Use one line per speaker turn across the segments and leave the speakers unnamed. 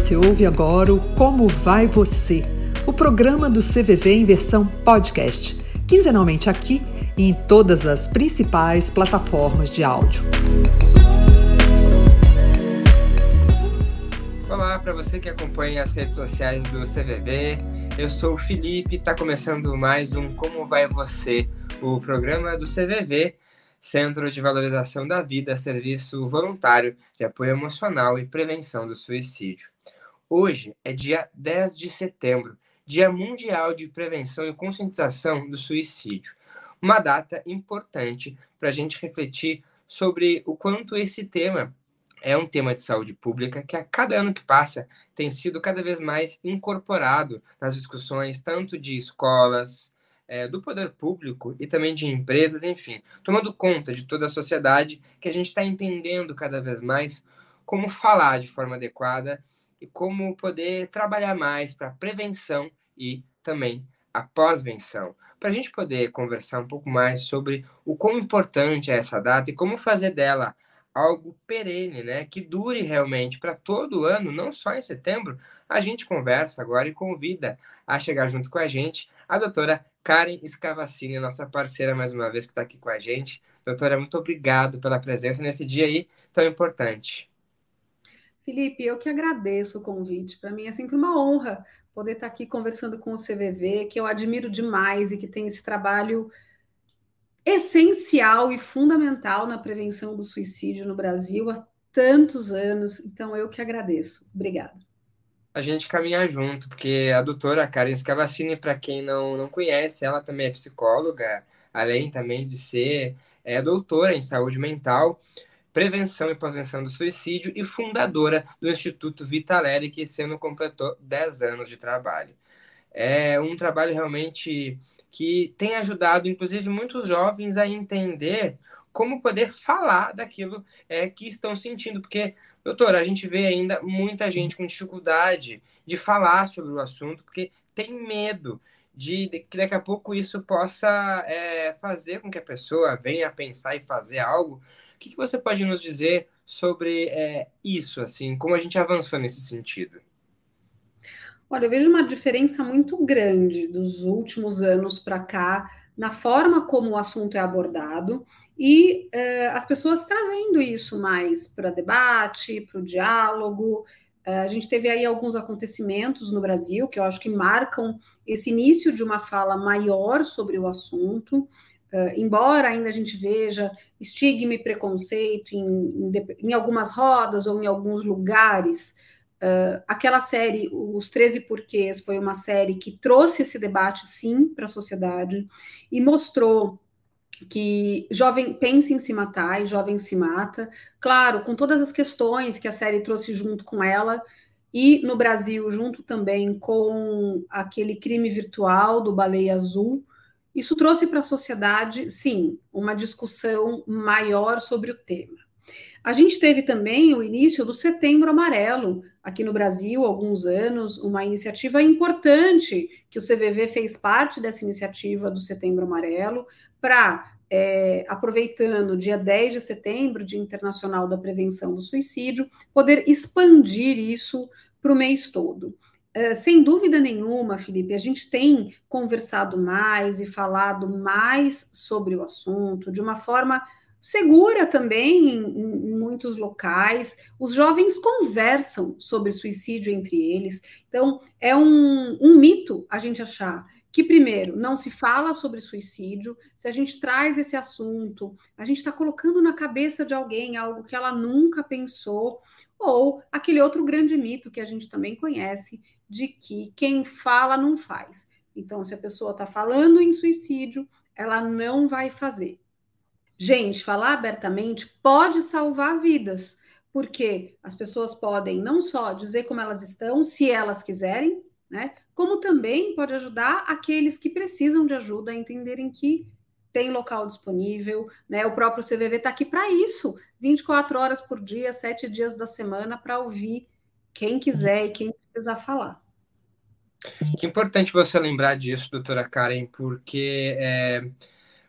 Você ouve agora o Como Vai Você, o programa do CVV em versão podcast, quinzenalmente aqui e em todas as principais plataformas de áudio.
Olá para você que acompanha as redes sociais do CVV. Eu sou o Felipe, está começando mais um Como Vai Você, o programa do CVV Centro de Valorização da Vida, Serviço Voluntário de Apoio Emocional e Prevenção do Suicídio. Hoje é dia 10 de setembro, Dia Mundial de Prevenção e Conscientização do Suicídio. Uma data importante para a gente refletir sobre o quanto esse tema é um tema de saúde pública que a cada ano que passa tem sido cada vez mais incorporado nas discussões tanto de escolas, é, do poder público e também de empresas, enfim, tomando conta de toda a sociedade, que a gente está entendendo cada vez mais como falar de forma adequada e como poder trabalhar mais para prevenção e também a pós-venção. Para a gente poder conversar um pouco mais sobre o quão importante é essa data e como fazer dela algo perene, né? Que dure realmente para todo ano, não só em setembro. A gente conversa agora e convida a chegar junto com a gente a doutora Karen Scavacini, nossa parceira mais uma vez que está aqui com a gente. Doutora, muito obrigado pela presença nesse dia aí tão importante.
Felipe, eu que agradeço o convite. Para mim é sempre uma honra poder estar aqui conversando com o CVV, que eu admiro demais e que tem esse trabalho essencial e fundamental na prevenção do suicídio no Brasil há tantos anos. Então, eu que agradeço. Obrigada.
A gente caminha junto, porque a doutora Karen Scavacini, para quem não, não conhece, ela também é psicóloga, além também de ser é, doutora em saúde mental, prevenção e pós-venção do suicídio e fundadora do Instituto Vitaleri, que esse ano completou 10 anos de trabalho. É um trabalho realmente que tem ajudado, inclusive, muitos jovens a entender como poder falar daquilo é, que estão sentindo. Porque, doutor, a gente vê ainda muita gente com dificuldade de falar sobre o assunto, porque tem medo de, de que daqui a pouco isso possa é, fazer com que a pessoa venha a pensar e fazer algo. O que, que você pode nos dizer sobre é, isso, assim, como a gente avançou nesse sentido?
Olha, eu vejo uma diferença muito grande dos últimos anos para cá na forma como o assunto é abordado e eh, as pessoas trazendo isso mais para debate, para o diálogo. Eh, a gente teve aí alguns acontecimentos no Brasil que eu acho que marcam esse início de uma fala maior sobre o assunto. Uh, embora ainda a gente veja estigma e preconceito em, em, em, algumas rodas ou em alguns lugares, Uh, aquela série, Os 13 Porquês, foi uma série que trouxe esse debate, sim, para a sociedade e mostrou que jovem pensa em se matar e jovem se mata. Claro, com todas as questões que a série trouxe junto com ela, e no Brasil, junto também com aquele crime virtual do Baleia Azul, isso trouxe para a sociedade, sim, uma discussão maior sobre o tema. A gente teve também o início do Setembro Amarelo aqui no Brasil, há alguns anos, uma iniciativa importante que o CVV fez parte dessa iniciativa do Setembro Amarelo para, é, aproveitando o dia 10 de setembro, Dia Internacional da Prevenção do Suicídio, poder expandir isso para o mês todo. Uh, sem dúvida nenhuma, Felipe, a gente tem conversado mais e falado mais sobre o assunto de uma forma segura também em, em, muitos locais. Os jovens conversam sobre suicídio entre eles. Então, é um, um mito a gente achar que, primeiro, não se fala sobre suicídio. Se a gente traz esse assunto, a gente está colocando na cabeça de alguém algo que ela nunca pensou, ou aquele outro grande mito que a gente também conhece, de que quem fala não faz. Então, se a pessoa está falando em suicídio, ela não vai fazer. Gente, falar abertamente pode salvar vidas, porque as pessoas podem não só dizer como elas estão, se elas quiserem, né? Como também pode ajudar aqueles que precisam de ajuda a entenderem que tem local disponível, né? O próprio CVV está aqui para isso, 24 horas por dia, sete dias da semana, para ouvir quem quiser e quem precisar falar.
Que importante você lembrar disso, doutora Karen, porque é,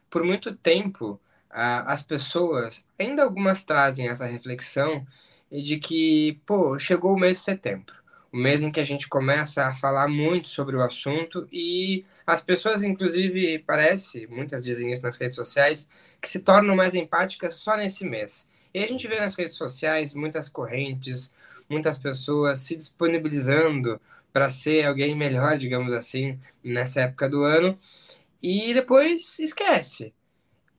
por muito tempo as pessoas, ainda algumas trazem essa reflexão de que, pô, chegou o mês de setembro. o mês em que a gente começa a falar muito sobre o assunto e as pessoas, inclusive, parece, muitas dizem isso nas redes sociais, que se tornam mais empáticas só nesse mês. E a gente vê nas redes sociais muitas correntes, muitas pessoas se disponibilizando para ser alguém melhor, digamos assim, nessa época do ano, e depois esquece.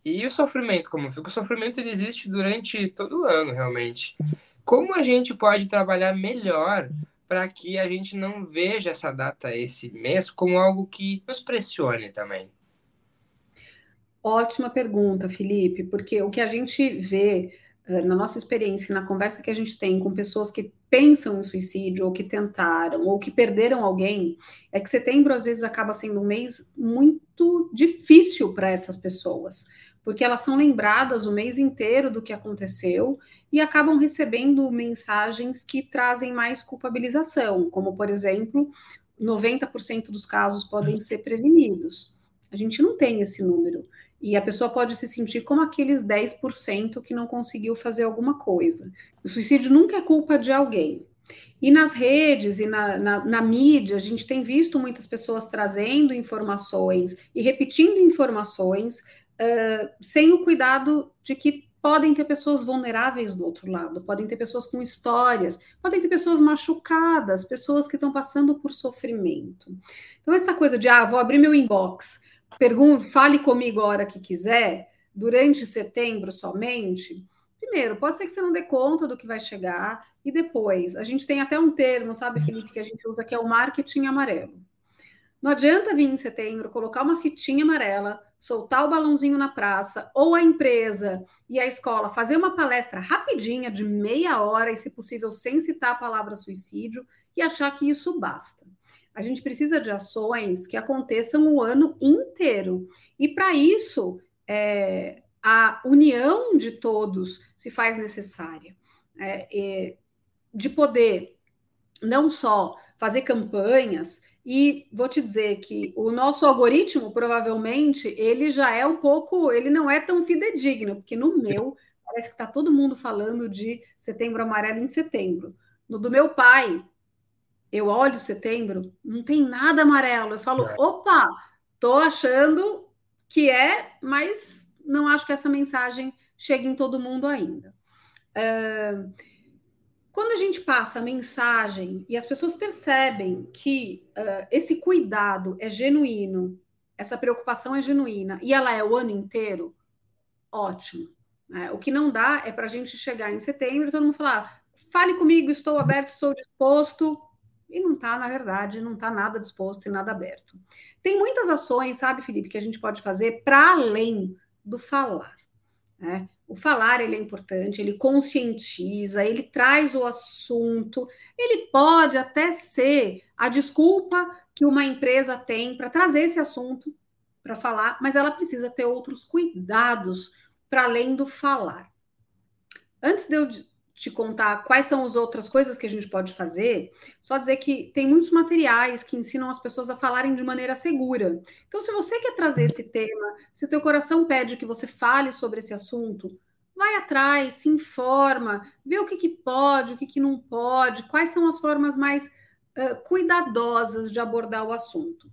E o sofrimento, como fica? O sofrimento ele existe durante todo o ano, realmente. Como a gente pode trabalhar melhor para que a gente não veja essa data, esse mês, como algo que nos pressione também?
Ótima pergunta, Felipe, porque o que a gente vê na nossa experiência, na conversa que a gente tem com pessoas que pensam em suicídio, ou que tentaram, ou que perderam alguém, é que setembro às vezes acaba sendo um mês muito difícil para essas pessoas porque elas são lembradas o mês inteiro do que aconteceu e acabam recebendo mensagens que trazem mais culpabilização, como, por exemplo, 90% dos casos podem ser prevenidos. A gente não tem esse número. E a pessoa pode se sentir como aqueles 10% que não conseguiu fazer alguma coisa. O suicídio nunca é culpa de alguém. E nas redes e na, na, na, mídia, a gente tem visto muitas pessoas trazendo informações e repetindo informações uh, sem o cuidado de que podem ter pessoas vulneráveis do outro lado, podem ter pessoas com histórias, podem ter pessoas machucadas, pessoas que estão passando por sofrimento. Então, essa coisa de, ah, vou abrir meu inbox, pergunte, fale comigo a hora que quiser, durante setembro somente. Primeiro, pode ser que você não dê conta do que vai chegar, e depois, a gente tem até um termo, sabe, Felipe, que a gente usa que é o marketing amarelo. Não adianta vir em setembro, colocar uma fitinha amarela, soltar o balãozinho na praça, ou a empresa e a escola fazer uma palestra rapidinha, de meia hora, e se possível sem citar a palavra suicídio, e achar que isso basta. A gente precisa de ações que aconteçam o ano inteiro. E para isso, é, a união de todos se faz necessária. É, é, de poder não só fazer campanhas, e vou te dizer que o nosso algoritmo, provavelmente, ele já é um pouco, ele não é tão fidedigno, porque no meu, parece que está todo mundo falando de setembro amarelo em setembro. No do meu pai, eu olho setembro, não tem nada amarelo. Eu falo, é. opa, tô achando que é, mas não acho que essa mensagem chegue em todo mundo ainda. Uh, quando a gente passa a mensagem e as pessoas percebem que uh, esse cuidado é genuíno, essa preocupação é genuína e ela é o ano inteiro, ótimo. Né? O que não dá é para a gente chegar em setembro e todo mundo falar: fale comigo, estou aberto, estou disposto. E não está, na verdade, não está nada disposto e nada aberto. Tem muitas ações, sabe, Felipe, que a gente pode fazer para além do falar. Né? O falar ele é importante, ele conscientiza, ele traz o assunto, ele pode até ser a desculpa que uma empresa tem para trazer esse assunto para falar, mas ela precisa ter outros cuidados para além do falar. Antes de eu te contar quais são as outras coisas que a gente pode fazer, só dizer que tem muitos materiais que ensinam as pessoas a falarem de maneira segura. Então, se você quer trazer esse tema, se o teu coração pede que você fale sobre esse assunto, vai atrás, se informa, vê o que, que pode, o que, que não pode, quais são as formas mais uh, cuidadosas de abordar o assunto.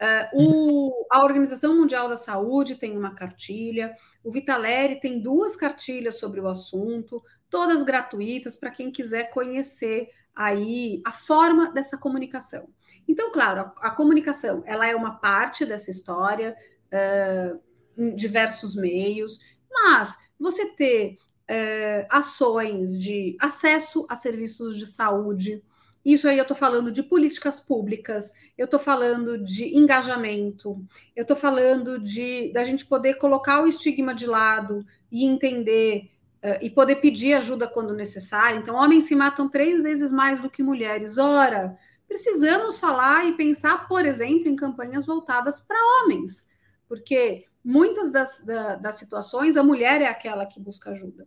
Uh, o, a Organização Mundial da Saúde tem uma cartilha, o Vitaleri tem duas cartilhas sobre o assunto, todas gratuitas para quem quiser conhecer aí a forma dessa comunicação. Então, claro, a, a comunicação ela é uma parte dessa história uh, em diversos meios, mas você ter uh, ações de acesso a serviços de saúde, isso aí eu estou falando de políticas públicas, eu estou falando de engajamento, eu estou falando de da gente poder colocar o estigma de lado e entender e poder pedir ajuda quando necessário. Então, homens se matam três vezes mais do que mulheres. Ora, precisamos falar e pensar, por exemplo, em campanhas voltadas para homens, porque muitas das, da, das situações a mulher é aquela que busca ajuda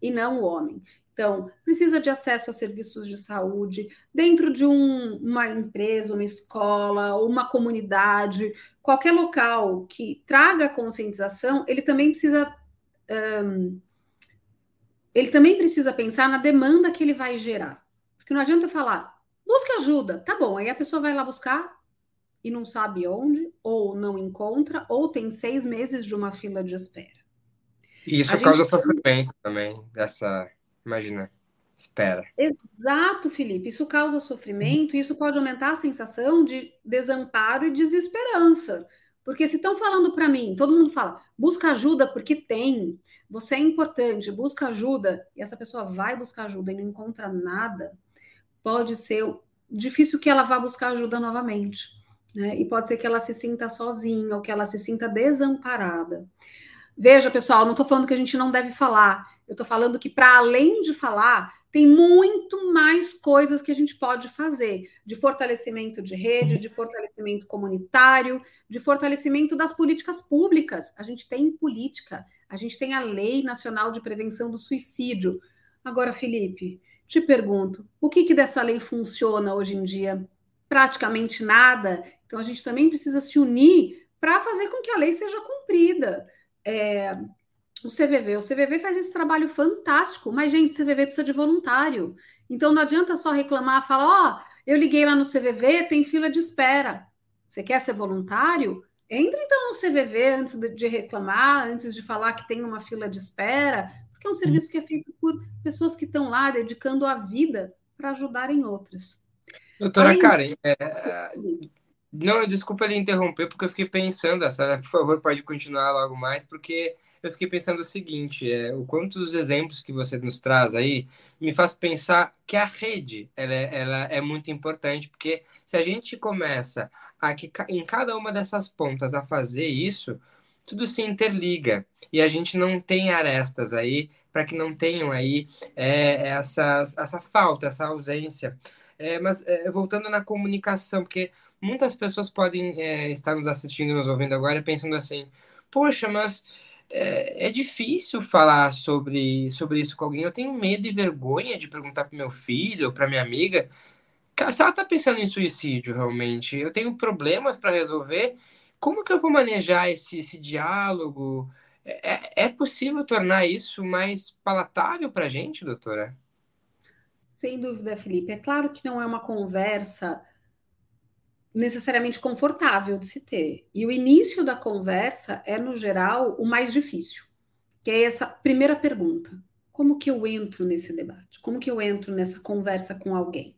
e não o homem. Então, precisa de acesso a serviços de saúde dentro de um, uma empresa, uma escola, uma comunidade, qualquer local que traga conscientização, ele também precisa um, ele também precisa pensar na demanda que ele vai gerar. Porque não adianta falar, busque ajuda. Tá bom, aí a pessoa vai lá buscar e não sabe onde, ou não encontra, ou tem seis meses de uma fila de espera.
E isso a causa gente... sofrimento também, dessa, imagina, espera.
Exato, Felipe. Isso causa sofrimento, e isso pode aumentar a sensação de desamparo e desesperança. Porque se estão falando para mim, todo mundo fala, busca ajuda porque tem, você é importante, busca ajuda, e essa pessoa vai buscar ajuda e não encontra nada, pode ser difícil que ela vá buscar ajuda novamente. Né? E pode ser que ela se sinta sozinha ou que ela se sinta desamparada. Veja, pessoal, não estou falando que a gente não deve falar, eu estou falando que, para além de falar, tem muito mais coisas que a gente pode fazer de fortalecimento de rede, de fortalecimento comunitário, de fortalecimento das políticas públicas. A gente tem política, a gente tem a Lei Nacional de Prevenção do Suicídio. Agora, Felipe, te pergunto, o que, que dessa lei funciona hoje em dia? Praticamente nada. Então, a gente também precisa se unir para fazer com que a lei seja cumprida. É, o CVV, o CVV faz esse trabalho fantástico, mas, gente, CVV precisa de voluntário. Então, não adianta só reclamar, falar, ó, oh, eu liguei lá no CVV, tem fila de espera. Você quer ser voluntário? Entre então no CVV antes de reclamar, antes de falar que tem uma fila de espera, porque é um serviço que é feito por pessoas que estão lá dedicando a vida para ajudarem outras.
Doutora Além... Karen, é, não, desculpa lhe interromper, porque eu fiquei pensando, a senhora, por favor, pode continuar logo mais, porque eu fiquei pensando o seguinte, é, o quanto dos exemplos que você nos traz aí me faz pensar que a rede ela, é, ela é muito importante, porque se a gente começa a que, em cada uma dessas pontas a fazer isso, tudo se interliga e a gente não tem arestas aí para que não tenham aí é, essa, essa falta, essa ausência. É, mas é, voltando na comunicação, porque muitas pessoas podem é, estar nos assistindo, nos ouvindo agora, pensando assim: poxa, mas é, é, difícil falar sobre, sobre isso com alguém. Eu tenho medo e vergonha de perguntar para meu filho ou para minha amiga se ela está pensando em suicídio realmente. Eu tenho problemas para resolver. Como que eu vou manejar esse, esse diálogo? É, é, é possível tornar isso mais palatável para gente, doutora?
Sem dúvida, Felipe. É claro que não é uma conversa necessariamente confortável de se ter. E o início da conversa é, no geral, o mais difícil, que é essa primeira pergunta: como que eu entro nesse debate? Como que eu entro nessa conversa com alguém?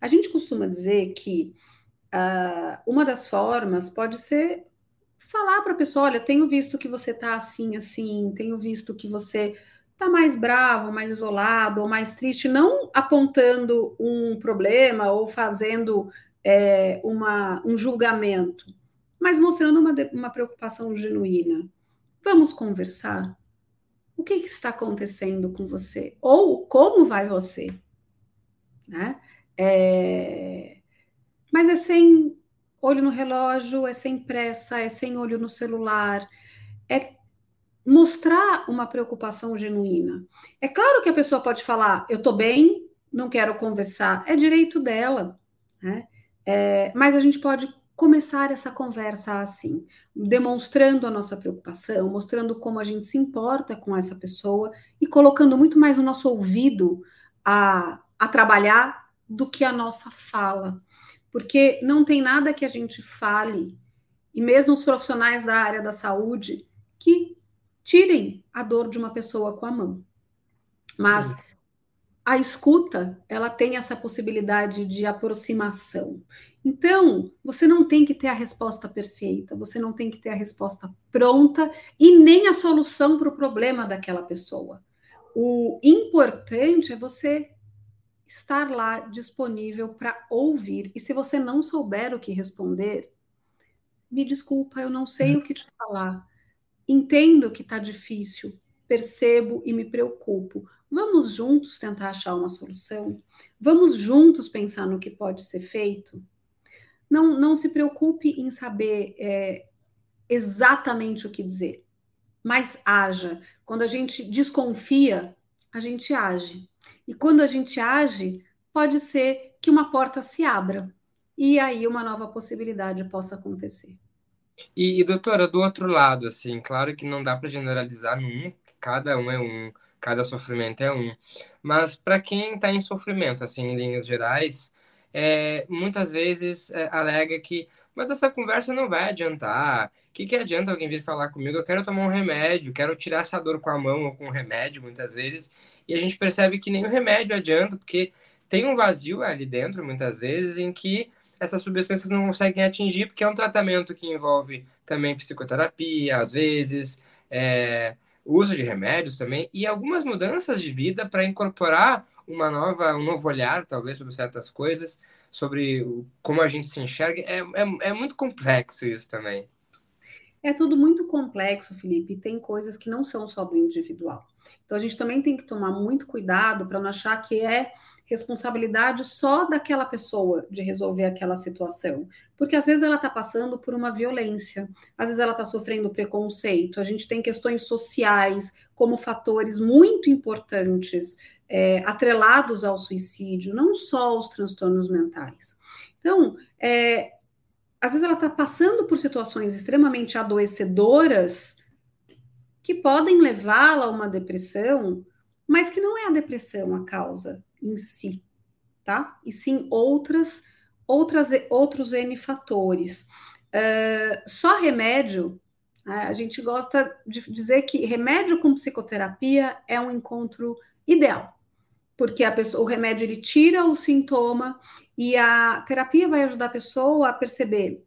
A gente costuma dizer que uh, uma das formas pode ser falar para a pessoa: olha, tenho visto que você está assim, assim, tenho visto que você está mais bravo, mais isolado ou mais triste, não apontando um problema ou fazendo é, uma, um julgamento, mas mostrando uma, uma preocupação genuína. Vamos conversar? O que, que, está acontecendo com você? Ou como vai você? Né? É... Mas é sem olho no relógio, é sem pressa, é sem olho no celular, é mostrar uma preocupação genuína. É claro que a pessoa pode falar, eu estou bem, não quero conversar, é direito dela. Né? É, mas a gente pode começar essa conversa assim, demonstrando a nossa preocupação, mostrando como a gente se importa com essa pessoa e colocando muito mais o nosso ouvido a, a trabalhar do que a nossa fala. Porque não tem nada que a gente fale, e mesmo os profissionais da área da saúde, que tirem a dor de uma pessoa com a mão. Mas a escuta, ela tem essa possibilidade de aproximação. Então, você não tem que ter a resposta perfeita, você não tem que ter a resposta pronta e nem a solução para o problema daquela pessoa. O importante é você estar lá disponível para ouvir. E se você não souber o que responder, me desculpa, eu não sei o que te falar. Entendo que está difícil, percebo e me preocupo. Vamos juntos tentar achar uma solução? Vamos juntos pensar no que pode ser feito? Não, não se preocupe em saber é, exatamente o que dizer, mas haja. Quando a gente desconfia, a gente age. E quando a gente age, pode ser que uma porta se abra e aí uma nova possibilidade possa acontecer.
E, e doutora, do outro lado, assim, claro que não dá para generalizar num, cada um é um cada sofrimento é um. Mas para quem está em sofrimento, assim, em linhas gerais, é, muitas vezes é, alega que, mas essa conversa não vai adiantar. O que, que adianta alguém vir falar comigo? Eu quero tomar um remédio, quero tirar essa dor com a mão ou com um remédio, muitas vezes. E a gente percebe que nem o remédio adianta, porque tem um vazio ali dentro, muitas vezes, em que essas substâncias não conseguem atingir, porque é um tratamento que envolve também psicoterapia, às vezes, é, uso de remédios também, e algumas mudanças de vida para incorporar uma nova, um novo olhar, talvez, sobre certas coisas, sobre como a gente se enxerga. É, é, é muito complexo isso também.
É tudo muito complexo, Felipe, e tem coisas que não são só do individual. Então a gente também tem que tomar muito cuidado para não achar que é responsabilidade só daquela pessoa de resolver aquela situação, porque às vezes ela está passando por uma violência, às vezes ela está sofrendo preconceito. A gente tem questões sociais como fatores muito importantes é, atrelados ao suicídio, não só os transtornos mentais. Então, é, às vezes ela está passando por situações extremamente adoecedoras que podem levá-la a uma depressão, mas que não é a depressão a causa em si, tá? E sim outras, outras outros N fatores. Uh, só remédio, né, a gente gosta de dizer que remédio com psicoterapia é um encontro ideal, porque a pessoa, o remédio ele tira o sintoma e a terapia vai ajudar a pessoa a perceber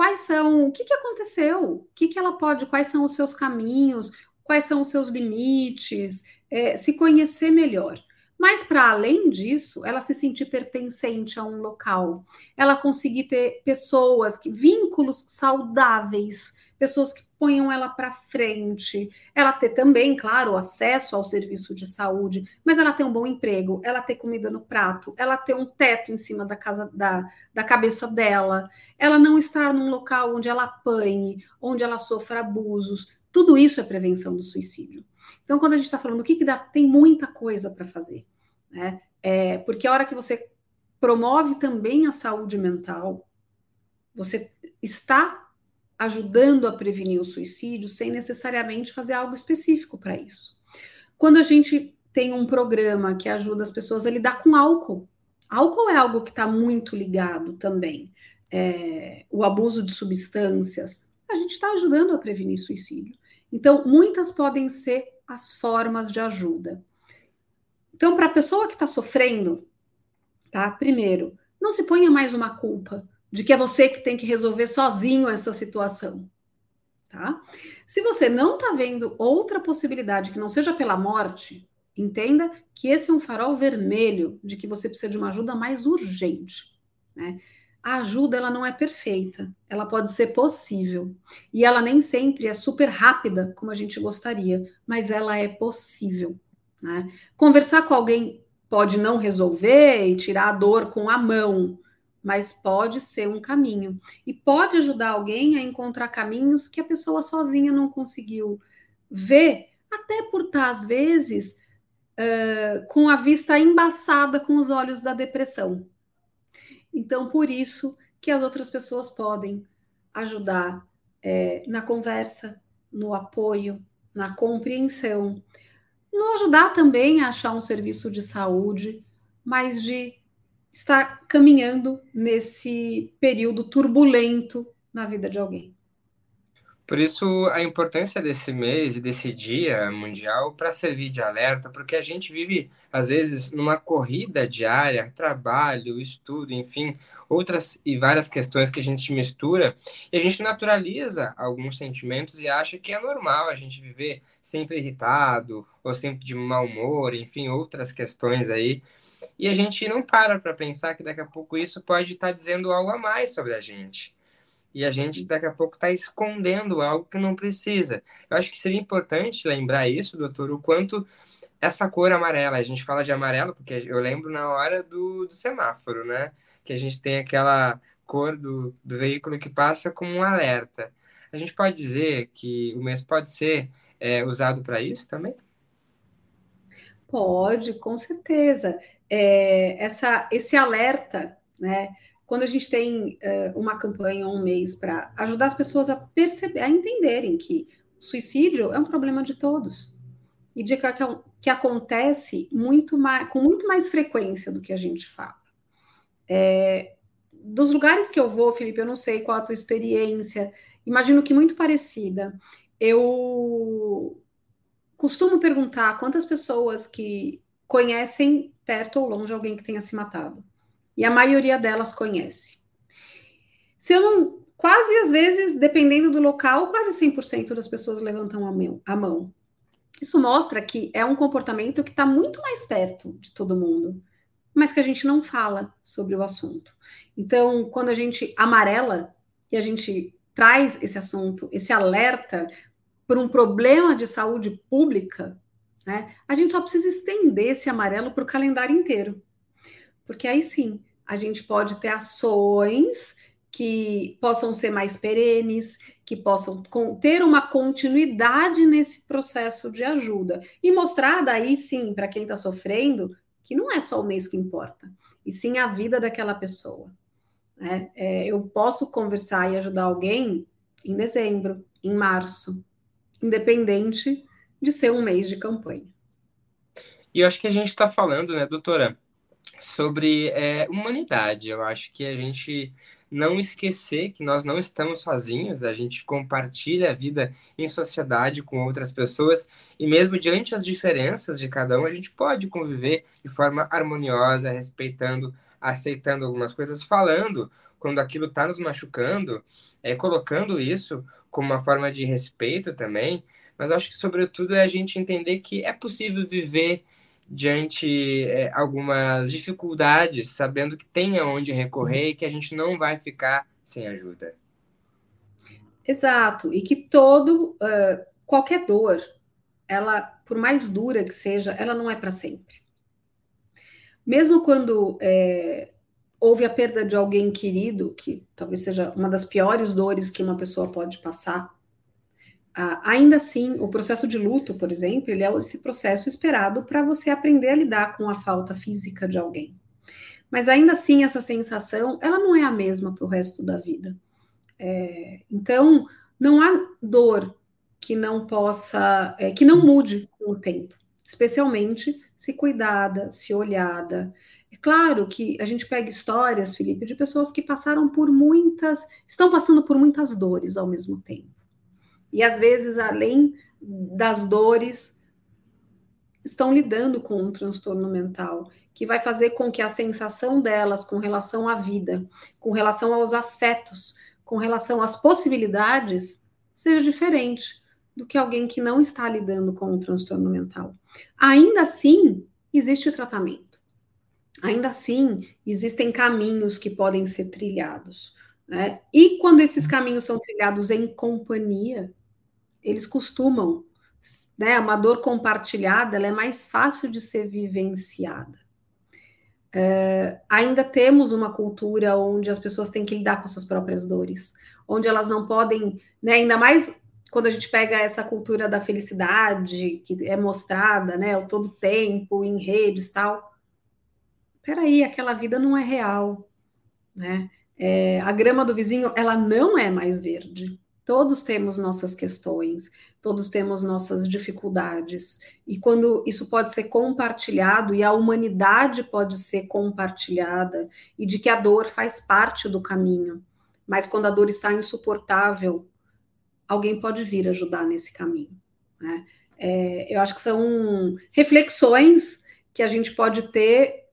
quais são, o que, que aconteceu, o que, que ela pode, quais são os seus caminhos, quais são os seus limites, é, se conhecer melhor. Mas, para além disso, ela se sentir pertencente a um local, ela conseguir ter pessoas, que, vínculos saudáveis, pessoas que ponham ela para frente, ela ter também, claro, acesso ao serviço de saúde, mas ela ter um bom emprego, ela ter comida no prato, ela ter um teto em cima da casa da, da cabeça dela, ela não estar num local onde ela apanhe, onde ela sofra abusos. Tudo isso é prevenção do suicídio. Então, quando a gente está falando o que, que dá, tem muita coisa para fazer, né? É, porque a hora que você promove também a saúde mental, você está ajudando a prevenir o suicídio sem necessariamente fazer algo específico para isso. Quando a gente tem um programa que ajuda as pessoas a lidar com álcool, álcool é algo que está muito ligado também. É, o abuso de substâncias, a gente está ajudando a prevenir suicídio. Então, muitas podem ser as formas de ajuda. Então, para a pessoa que está sofrendo, tá? Primeiro, não se ponha mais uma culpa de que é você que tem que resolver sozinho essa situação. Tá? Se você não está vendo outra possibilidade que não seja pela morte, entenda que esse é um farol vermelho de que você precisa de uma ajuda mais urgente. Né? A ajuda ela não é perfeita, ela pode ser possível e ela nem sempre é super rápida como a gente gostaria, mas ela é possível. Né? Conversar com alguém pode não resolver e tirar a dor com a mão, mas pode ser um caminho. E pode ajudar alguém a encontrar caminhos que a pessoa sozinha não conseguiu ver, até por estar, às vezes, uh, com a vista embaçada com os olhos da depressão. Então, por isso que as outras pessoas podem ajudar é, na conversa, no apoio, na compreensão, no ajudar também a achar um serviço de saúde, mas de está caminhando nesse período turbulento na vida de alguém.
Por isso, a importância desse mês e desse dia mundial para servir de alerta, porque a gente vive, às vezes, numa corrida diária, trabalho, estudo, enfim, outras e várias questões que a gente mistura, e a gente naturaliza alguns sentimentos e acha que é normal a gente viver sempre irritado, ou sempre de mau humor, enfim, outras questões aí e a gente não para para pensar que daqui a pouco isso pode estar tá dizendo algo a mais sobre a gente. E a gente daqui a pouco está escondendo algo que não precisa. Eu acho que seria importante lembrar isso, doutor, o quanto essa cor amarela, a gente fala de amarelo porque eu lembro na hora do, do semáforo, né? Que a gente tem aquela cor do, do veículo que passa como um alerta. A gente pode dizer que o mês pode ser é, usado para isso também?
Pode, com certeza é, essa, esse alerta, né? Quando a gente tem uh, uma campanha um mês para ajudar as pessoas a perceber, a entenderem que suicídio é um problema de todos e de que, que acontece muito mais, com muito mais frequência do que a gente fala. É, dos lugares que eu vou, Felipe, eu não sei qual a tua experiência, imagino que muito parecida. Eu costumo perguntar quantas pessoas que conhecem perto ou longe alguém que tenha se matado. E a maioria delas conhece. Se eu não. Quase às vezes, dependendo do local, quase 100% das pessoas levantam a mão, a mão. Isso mostra que é um comportamento que está muito mais perto de todo mundo, mas que a gente não fala sobre o assunto. Então, quando a gente amarela e a gente traz esse assunto, esse alerta por um problema de saúde pública, né, a gente só precisa estender esse amarelo para o calendário inteiro. Porque aí sim, a gente pode ter ações que possam ser mais perenes, que possam ter uma continuidade nesse processo de ajuda. E mostrar daí sim, para quem está sofrendo, que não é só o mês que importa, e sim a vida daquela pessoa. Né? É, eu posso conversar e ajudar alguém em dezembro, em março, independente de ser um mês de campanha.
E eu acho que a gente está falando, né, doutora, sobre é, humanidade. Eu acho que a gente não esquecer que nós não estamos sozinhos, a gente compartilha a vida em sociedade com outras pessoas e mesmo diante das diferenças de cada um, a gente pode conviver de forma harmoniosa, respeitando, aceitando algumas coisas, falando quando aquilo está nos machucando, é, colocando isso como uma forma de respeito também, mas acho que sobretudo é a gente entender que é possível viver diante é, algumas dificuldades, sabendo que tem aonde recorrer e que a gente não vai ficar sem ajuda.
Exato, e que todo, uh, qualquer dor, ela, por mais dura que seja, ela não é para sempre. Mesmo quando é, houve a perda de alguém querido, que talvez seja uma das piores dores que uma pessoa pode passar, ah, ainda assim, o processo de luto, por exemplo, ele é esse processo esperado para você aprender a lidar com a falta física de alguém. Mas ainda assim, essa sensação, ela não é a mesma para o resto da vida. É, então, não há dor que não possa, é, que não mude com o tempo, especialmente se cuidada, se olhada. É claro que a gente pega histórias, Felipe, de pessoas que passaram por muitas, estão passando por muitas dores ao mesmo tempo. E às vezes, além das dores, estão lidando com um transtorno mental, que vai fazer com que a sensação delas com relação à vida, com relação aos afetos, com relação às possibilidades, seja diferente do que alguém que não está lidando com um transtorno mental. Ainda assim, existe tratamento. Ainda assim, existem caminhos que podem ser trilhados. Né? E quando esses caminhos são trilhados em companhia, eles costumam, né, uma dor compartilhada, ela é mais fácil de ser vivenciada. É, ainda temos uma cultura onde as pessoas têm que lidar com suas próprias dores, onde elas não podem, né, ainda mais quando a gente pega essa cultura da felicidade que é mostrada, né, todo tempo em redes tal. Peraí, aquela vida não é real, né? É, a grama do vizinho, ela não é mais verde. Todos temos nossas questões, todos temos nossas dificuldades. E quando isso pode ser compartilhado e a humanidade pode ser compartilhada, e de que a dor faz parte do caminho, mas quando a dor está insuportável, alguém pode vir ajudar nesse caminho. Né? É, eu acho que são reflexões que a gente pode ter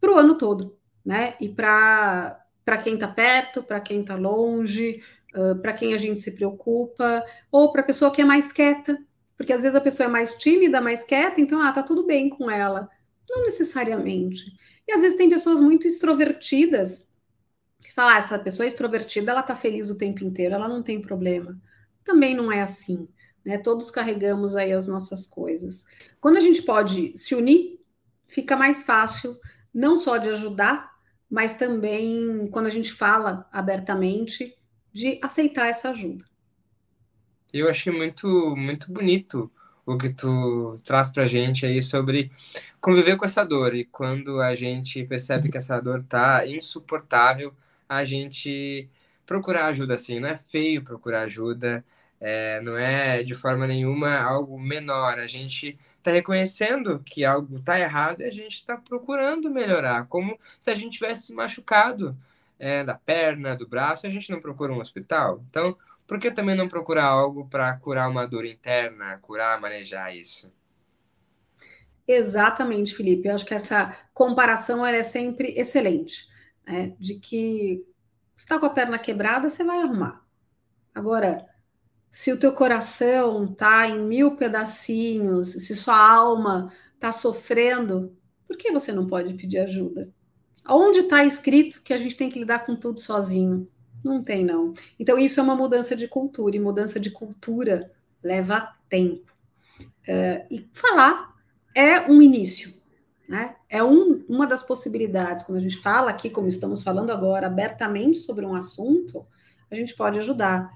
para o ano todo, né? E para quem está perto, para quem está longe, uh, para quem a gente se preocupa, ou para a pessoa que é mais quieta, porque às vezes a pessoa é mais tímida, mais quieta, então, ah, tá tudo bem com ela. Não necessariamente. E às vezes tem pessoas muito extrovertidas que falam, ah, essa pessoa é extrovertida, ela tá feliz o tempo inteiro, ela não tem problema. Também não é assim, né? Todos carregamos aí as nossas coisas. Quando a gente pode se unir, fica mais fácil, não só de ajudar, mas também quando a gente fala abertamente, de aceitar essa ajuda.
Eu achei muito, muito bonito o que tu traz pra gente aí sobre conviver com essa dor. E quando a gente percebe que essa dor tá insuportável, a gente procurar ajuda assim. Não é feio procurar ajuda, É, não é de forma nenhuma algo menor. A gente está reconhecendo que algo está errado e a gente está procurando melhorar, como se a gente tivesse machucado é, da perna, do braço, a gente não procura um hospital. Então, por que também não procurar algo para curar uma dor interna, curar, manejar isso?
Exatamente, Felipe. Eu acho que essa comparação é sempre excelente, né? De que está com a perna quebrada, você vai arrumar. Agora, se o teu coração tá em mil pedacinhos, se sua alma tá sofrendo, por que você não pode pedir ajuda? Onde está escrito que a gente tem que lidar com tudo sozinho? Não tem, não. Então, isso é uma mudança de cultura, e mudança de cultura leva tempo. É, e falar é um início, né? É um, uma das possibilidades. Quando a gente fala aqui, como estamos falando agora, abertamente sobre um assunto, a gente pode ajudar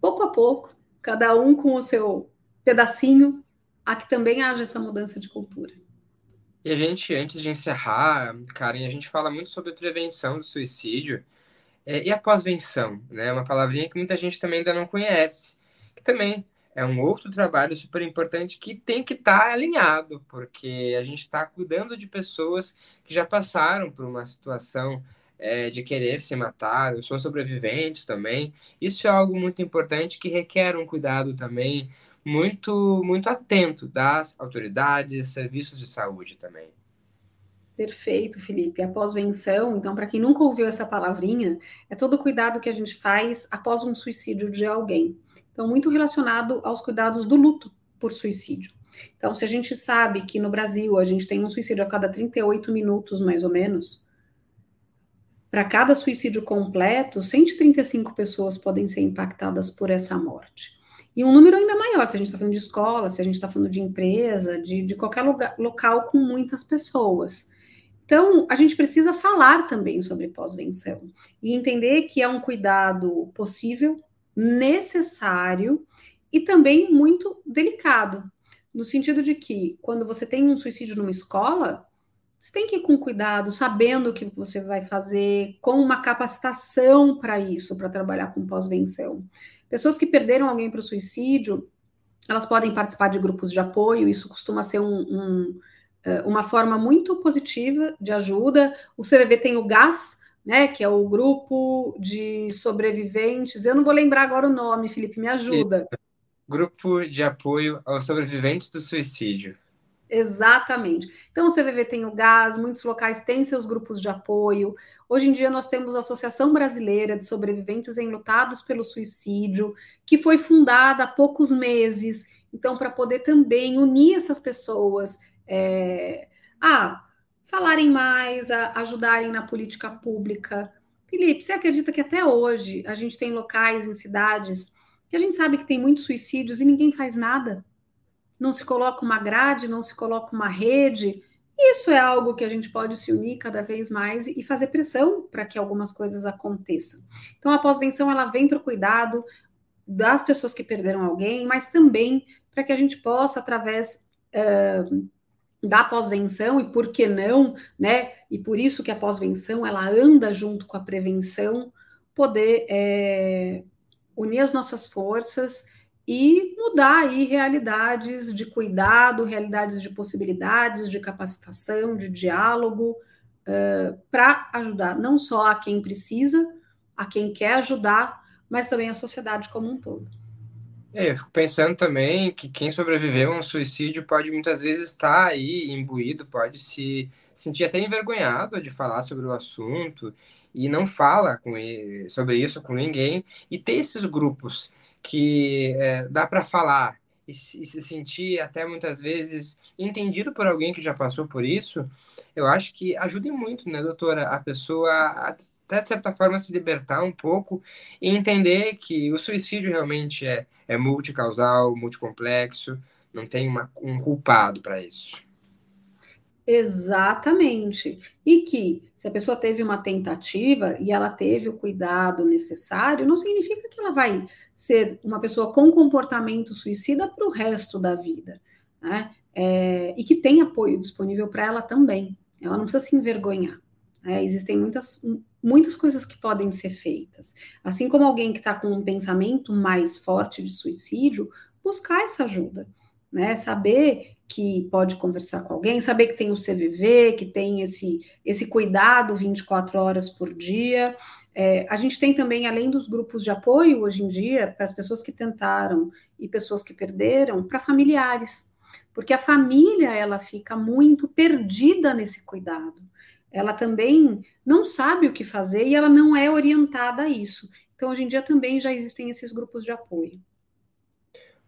pouco a pouco, cada um com o seu pedacinho, a que também haja essa mudança de cultura.
E a gente, antes de encerrar, Karen, a gente fala muito sobre prevenção do suicídio é, e a pós-venção, né? Uma palavrinha que muita gente também ainda não conhece, que também é um outro trabalho super importante que tem que estar tá alinhado, porque a gente está cuidando de pessoas que já passaram por uma situação é, de querer se matar, são sobreviventes também. Isso é algo muito importante que requer um cuidado também muito, muito atento das autoridades, serviços de saúde também.
Perfeito, Felipe. A pós-venção, então, para quem nunca ouviu essa palavrinha, é todo o cuidado que a gente faz após um suicídio de alguém. Então, muito relacionado aos cuidados do luto por suicídio. Então, se a gente sabe que no Brasil a gente tem um suicídio a cada 38 minutos, mais ou menos, para cada suicídio completo, 135 pessoas podem ser impactadas por essa morte. E um número ainda maior, se a gente está falando de escola, se a gente está falando de empresa, de, de qualquer lugar, local com muitas pessoas. Então, a gente precisa falar também sobre pós-venção e entender que é um cuidado possível, necessário e também muito delicado, no sentido de que quando você tem um suicídio numa escola, você tem que ir com cuidado, sabendo o que você vai fazer, com uma capacitação para isso, para trabalhar com pós-venção. Pessoas que perderam alguém para o suicídio, elas podem participar de grupos de apoio, isso costuma ser um, um, eh, uma forma muito positiva de ajuda. O CVV tem o GAS, né, que é o grupo de sobreviventes. Eu não vou lembrar agora o nome, Felipe, me ajuda.
Grupo de apoio aos sobreviventes do suicídio.
Exatamente. Então, o CVV tem o GAS, muitos locais têm seus grupos de apoio. Hoje em dia, nós temos a Associação Brasileira de Sobreviventes Enlutados pelo Suicídio, que foi fundada há poucos meses. Então, para poder também unir essas pessoas é, a falarem mais, a ajudarem na política pública. Felipe, você acredita que até hoje a gente tem locais em cidades que a gente sabe que tem muitos suicídios e ninguém faz nada? Não se coloca uma grade, não se coloca uma rede. Isso é algo que a gente pode se unir cada vez mais e fazer pressão para que algumas coisas aconteçam. Então, a pós-venção ela vem para o cuidado das pessoas que perderam alguém, mas também para que a gente possa, através uh, da pós-venção, e por que não, né? E por isso que a pós-venção ela anda junto com a prevenção, poder é, unir as nossas forças e mudar aí realidades de cuidado, realidades de possibilidades, de capacitação, de diálogo, uh, para ajudar não só a quem precisa, a quem quer ajudar, mas também a sociedade como um todo.
É, eu fico pensando também que quem sobreviveu a um suicídio pode muitas vezes estar aí imbuído, pode se sentir até envergonhado de falar sobre o assunto e não fala ele, sobre isso com ninguém. E ter esses grupos que é, dá para falar e, e, se sentir até muitas vezes entendido por alguém que já passou por isso, eu acho que ajuda muito, né, doutora, a pessoa a, até de certa forma se libertar um pouco e entender que o suicídio realmente é, é multicausal, multicomplexo, não tem uma, um culpado para isso.
Exatamente. E que se a pessoa teve uma tentativa e ela teve o cuidado necessário, não significa que ela vai ser uma pessoa com comportamento suicida para o resto da vida, né? É, e que tem apoio disponível para ela também. Ela não precisa se envergonhar. Né? Existem muitas muitas coisas que podem ser feitas. Assim como alguém que está com um pensamento mais forte de suicídio, buscar essa ajuda, né? Saber que pode conversar com alguém, saber que tem o CVV, que tem esse, esse cuidado 24 horas por dia. É, a gente tem também, além dos grupos de apoio hoje em dia, para as pessoas que tentaram e pessoas que perderam, para familiares, porque a família ela fica muito perdida nesse cuidado. Ela também não sabe o que fazer e ela não é orientada a isso. Então, hoje em dia também já existem esses grupos de apoio.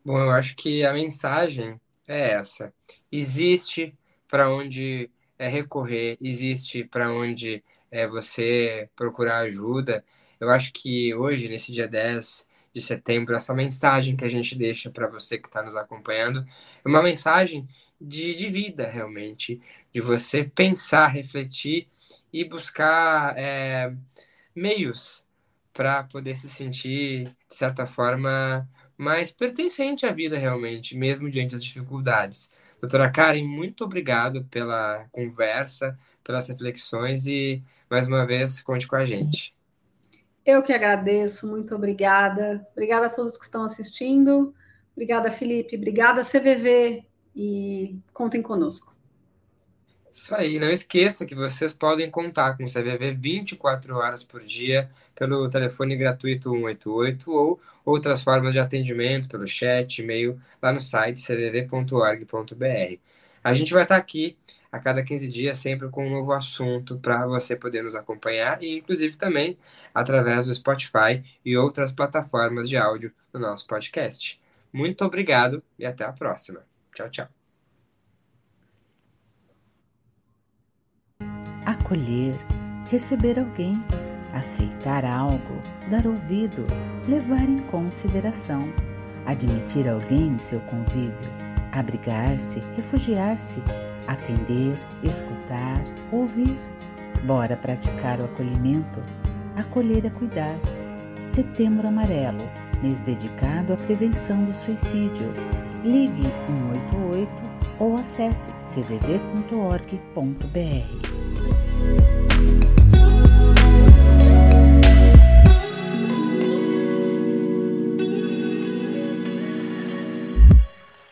Bom, eu acho que a mensagem é essa. Existe para onde é recorrer, existe para onde é você procurar ajuda. Eu acho que hoje, nesse dia 10 de setembro, essa mensagem que a gente deixa para você que está nos acompanhando é uma mensagem de, de vida, realmente, de você pensar, refletir e buscar é, meios para poder se sentir, de certa forma, mais pertencente à vida realmente, mesmo diante das dificuldades. Doutora Karen, muito obrigado pela conversa, pelas reflexões e, mais uma vez, conte com a gente.
Eu que agradeço, muito obrigada. Obrigada a todos que estão assistindo. Obrigada, Felipe. Obrigada, CVV. E contem conosco.
Isso aí, não esqueça que vocês podem contar com o CVV 24 horas por dia pelo telefone gratuito 188 ou outras formas de atendimento pelo chat, e-mail, lá no site cvv.org.br. A gente vai estar aqui a cada 15 dias, sempre com um novo assunto para você poder nos acompanhar e, inclusive, também através do Spotify e outras plataformas de áudio do nosso podcast. Muito obrigado e até a próxima. Tchau, tchau.
Acolher, receber alguém, aceitar algo, dar ouvido, levar em consideração, admitir alguém em seu convívio, abrigar-se, refugiar-se, atender, escutar, ouvir. Bora praticar o acolhimento. Acolher é cuidar. Setembro Amarelo, mês dedicado à prevenção do suicídio. Ligue 188 ou acesse you.